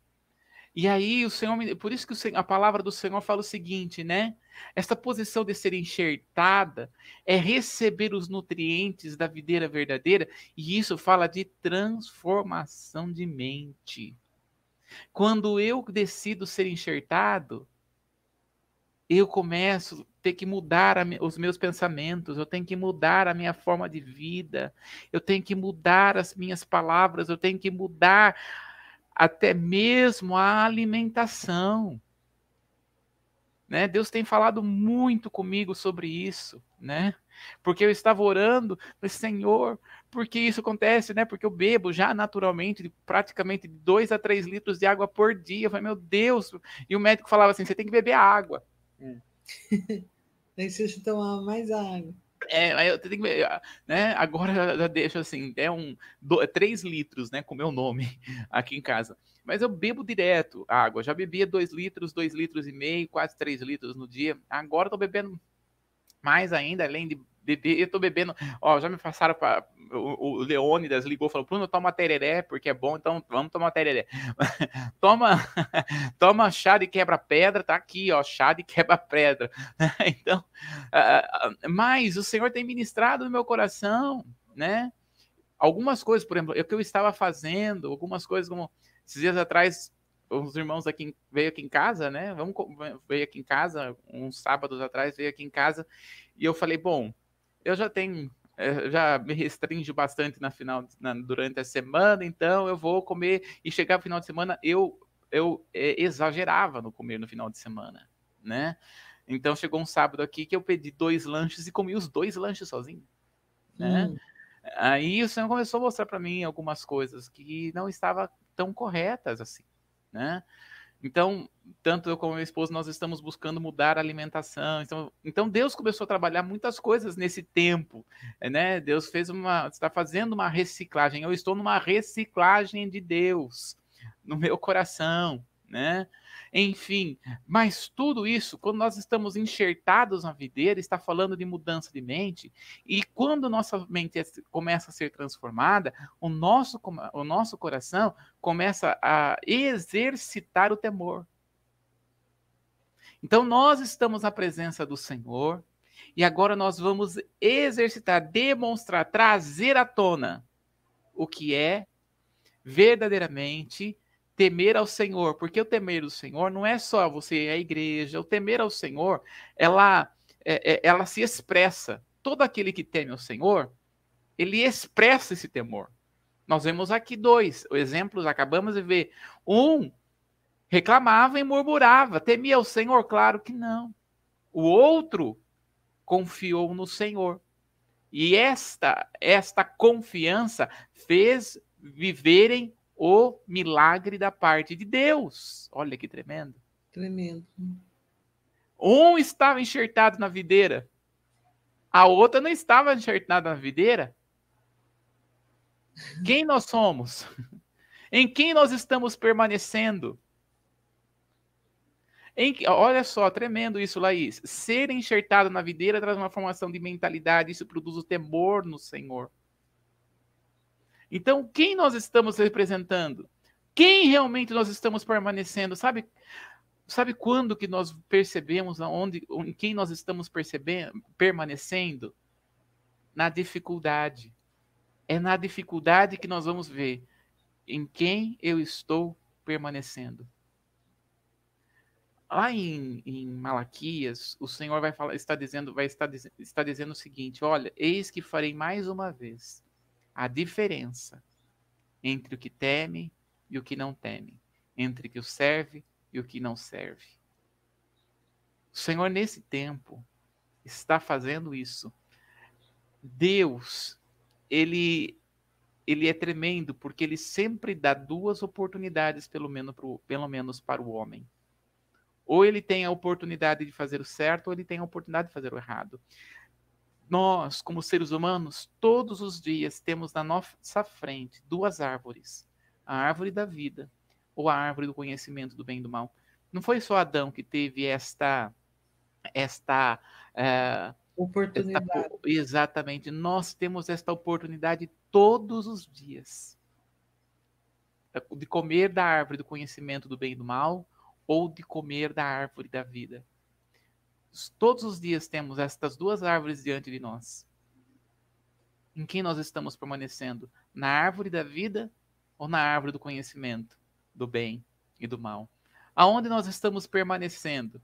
E aí o Senhor, por isso que Senhor, a palavra do Senhor fala o seguinte, né? Esta posição de ser enxertada é receber os nutrientes da videira verdadeira, e isso fala de transformação de mente. Quando eu decido ser enxertado, eu começo ter que mudar a, os meus pensamentos, eu tenho que mudar a minha forma de vida, eu tenho que mudar as minhas palavras, eu tenho que mudar até mesmo a alimentação. Né? Deus tem falado muito comigo sobre isso, né? Porque eu estava orando, falei, Senhor, por que isso acontece, né? Porque eu bebo já naturalmente praticamente 2 a 3 litros de água por dia. Eu falei, meu Deus. E o médico falava assim: você tem que beber água. É. Daí você tomar mais água. É, eu tenho que, né? Agora já deixo assim, é um do, três litros, né? Com meu nome (laughs) aqui em casa. Mas eu bebo direto água. Já bebia dois litros, dois litros e meio, quase três litros no dia. Agora estou bebendo mais ainda, além de beber, eu tô bebendo. Ó, já me passaram para o, o Leônidas ligou falou: Bruno, toma tereré, porque é bom, então vamos tomar tereré. (laughs) toma, (laughs) toma chá de quebra-pedra, tá aqui, ó, chá de quebra-pedra. (laughs) então, uh, mas o Senhor tem ministrado no meu coração, né? Algumas coisas, por exemplo, o que eu estava fazendo, algumas coisas como esses dias atrás os irmãos aqui veio aqui em casa, né? Vamos veio aqui em casa uns sábados atrás veio aqui em casa e eu falei, bom, eu já tenho, eh, já me restringo bastante na final, na, durante a semana, então eu vou comer e chegar no final de semana eu eu é, exagerava no comer no final de semana, né? Então chegou um sábado aqui que eu pedi dois lanches e comi os dois lanches sozinho, né? Hum. Aí o Senhor começou a mostrar para mim algumas coisas que não estavam tão corretas assim, né? Então, tanto eu como minha esposa, nós estamos buscando mudar a alimentação. Então, então Deus começou a trabalhar muitas coisas nesse tempo, né? Deus fez uma, está fazendo uma reciclagem. Eu estou numa reciclagem de Deus no meu coração, né? Enfim, mas tudo isso, quando nós estamos enxertados na videira, está falando de mudança de mente, e quando nossa mente é, começa a ser transformada, o nosso, o nosso coração começa a exercitar o temor. Então, nós estamos na presença do Senhor, e agora nós vamos exercitar, demonstrar, trazer à tona o que é verdadeiramente temer ao Senhor, porque o temer ao Senhor não é só você é a igreja, o temer ao Senhor, ela, é, é, ela se expressa. Todo aquele que teme ao Senhor, ele expressa esse temor. Nós vemos aqui dois exemplos, acabamos de ver. Um reclamava e murmurava, temia o Senhor? Claro que não. O outro confiou no Senhor. E esta esta confiança fez viverem o milagre da parte de Deus. Olha que tremendo. Tremendo. Um estava enxertado na videira, a outra não estava enxertada na videira. Quem nós somos? (laughs) Em quem nós estamos permanecendo? Em, olha só, tremendo isso, Laís. Ser enxertado na videira traz uma formação de mentalidade, isso produz o temor no Senhor. Então, quem nós estamos representando? Quem realmente nós estamos permanecendo? Sabe, sabe quando que nós percebemos aonde, em quem nós estamos percebendo, permanecendo? Na dificuldade. É na dificuldade que nós vamos ver em quem eu estou permanecendo. Lá em, em Malaquias, o Senhor vai falar, está dizendo, vai estar, está dizendo o seguinte: olha, eis que farei mais uma vez a diferença entre o que teme e o que não teme, entre o que o serve e o que não serve. O Senhor, nesse tempo, está fazendo isso. Deus, ele, ele é tremendo porque ele sempre dá duas oportunidades, pelo menos, pro, pelo menos para o homem. Ou ele tem a oportunidade de fazer o certo, ou ele tem a oportunidade de fazer o errado. Nós, como seres humanos, todos os dias temos na nossa frente duas árvores: a árvore da vida ou a árvore do conhecimento do bem e do mal. Não foi só Adão que teve esta esta é, oportunidade. Esta, exatamente. Nós temos esta oportunidade todos os dias de comer da árvore do conhecimento do bem e do mal ou de comer da árvore da vida. Todos os dias temos estas duas árvores diante de nós. Em quem nós estamos permanecendo? Na árvore da vida ou na árvore do conhecimento do bem e do mal? Aonde nós estamos permanecendo?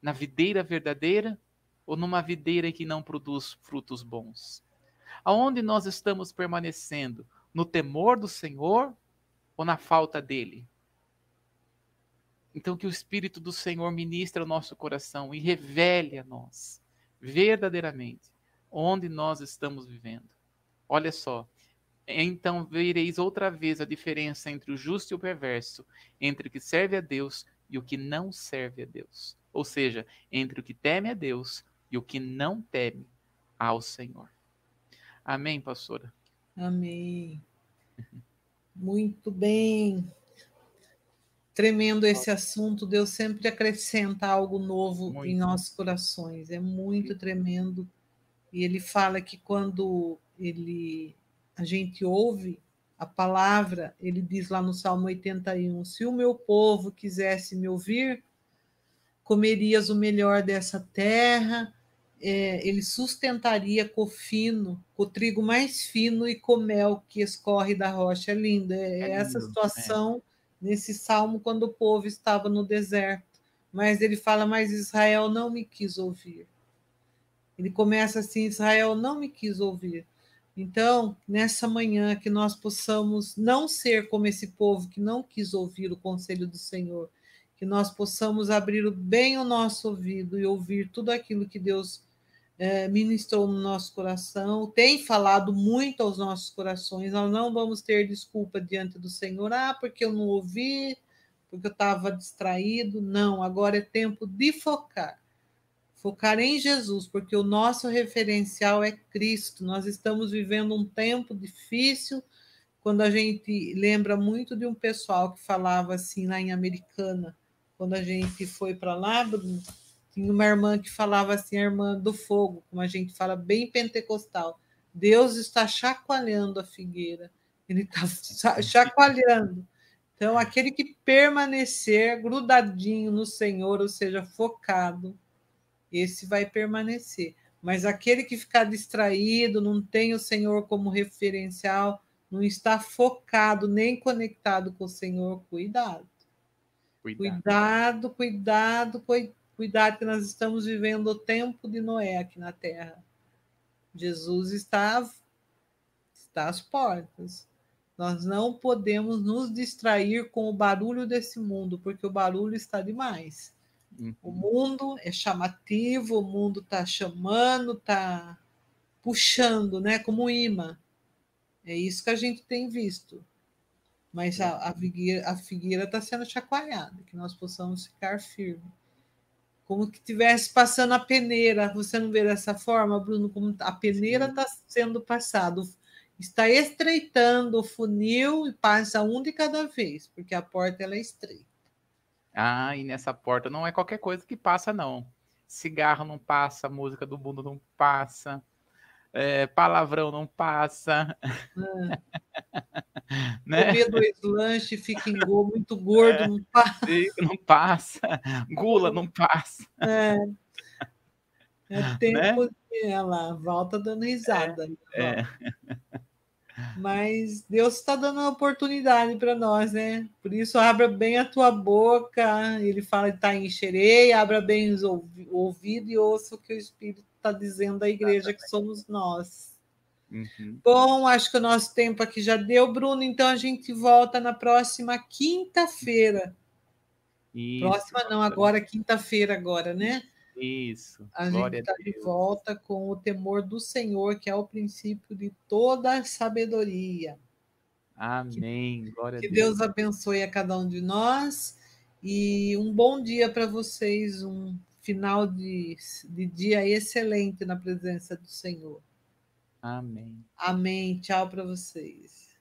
Na videira verdadeira ou numa videira que não produz frutos bons? Aonde nós estamos permanecendo? No temor do Senhor ou na falta dele? Então, que o Espírito do Senhor ministre ao nosso coração e revele a nós, verdadeiramente, onde nós estamos vivendo. Olha só. Então vereis outra vez a diferença entre o justo e o perverso, entre o que serve a Deus e o que não serve a Deus. Ou seja, entre o que teme a Deus e o que não teme ao Senhor. Amém, pastora? Amém. Muito bem. Tremendo esse assunto, Deus sempre acrescenta algo novo muito. em nossos corações, é muito tremendo. E ele fala que quando ele a gente ouve a palavra, ele diz lá no Salmo 81: Se o meu povo quisesse me ouvir, comerias o melhor dessa terra, é, ele sustentaria com fino, com o trigo mais fino e com mel que escorre da rocha. É lindo, é, é, é essa situação nesse salmo quando o povo estava no deserto. Mas ele fala: Mas Israel não me quis ouvir. Ele começa assim: Israel não me quis ouvir. Então, nessa manhã, que nós possamos não ser como esse povo que não quis ouvir o conselho do Senhor, que nós possamos abrir bem o nosso ouvido e ouvir tudo aquilo que Deus é, ministrou no nosso coração, tem falado muito aos nossos corações. Nós não vamos ter desculpa diante do Senhor, ah, porque eu não ouvi, porque eu estava distraído. Não, agora é tempo de focar. Focar em Jesus, porque o nosso referencial é Cristo. Nós estamos vivendo um tempo difícil, quando a gente lembra muito de um pessoal que falava assim lá em Americana, quando a gente foi para lá, tinha uma irmã que falava assim, a irmã do fogo, como a gente fala, bem pentecostal. Deus está chacoalhando a figueira, ele está chacoalhando. Então, aquele que permanecer grudadinho no Senhor, ou seja, focado, esse vai permanecer. Mas aquele que ficar distraído, não tem o Senhor como referencial, não está focado nem conectado com o Senhor, cuidado. Cuidado, cuidado, cuidado, cuidado que nós estamos vivendo o tempo de Noé aqui na Terra. Jesus está, está às portas. Nós não podemos nos distrair com o barulho desse mundo, porque o barulho está demais. Uhum. O mundo é chamativo, o mundo está chamando, está puxando, né? Como imã. É isso que a gente tem visto mas a, a figueira está sendo chacoalhada, que nós possamos ficar firmes. Como que tivesse passando a peneira, você não vê dessa forma, Bruno, como a peneira está sendo passada, está estreitando o funil e passa um de cada vez, porque a porta ela é estreita. Ah, e nessa porta não é qualquer coisa que passa, não. Cigarro não passa, música do mundo não passa, é, palavrão não passa. É. né? Comer dois lanches, fica em gol, muito gordo, é, não passa. Não passa. Gula não passa. É. É tempo né? de ela volta dando risada. É. é. Mas Deus está dando uma oportunidade para nós, né? Por isso, abra bem a tua boca. Ele fala que está em xerei, abra bem o ouvido e ouça o que o Espírito está dizendo à igreja, que somos nós. Uhum. Bom, acho que o nosso tempo aqui já deu, Bruno. Então a gente volta na próxima quinta-feira. Próxima não, agora quinta-feira agora, né? Isso. A Glória gente está de volta com o temor do Senhor, que é o princípio de toda a sabedoria. Amém. Glória que a Deus. Deus abençoe a cada um de nós e um bom dia para vocês, um final de, de dia excelente na presença do Senhor. Amém. Amém. Tchau para vocês.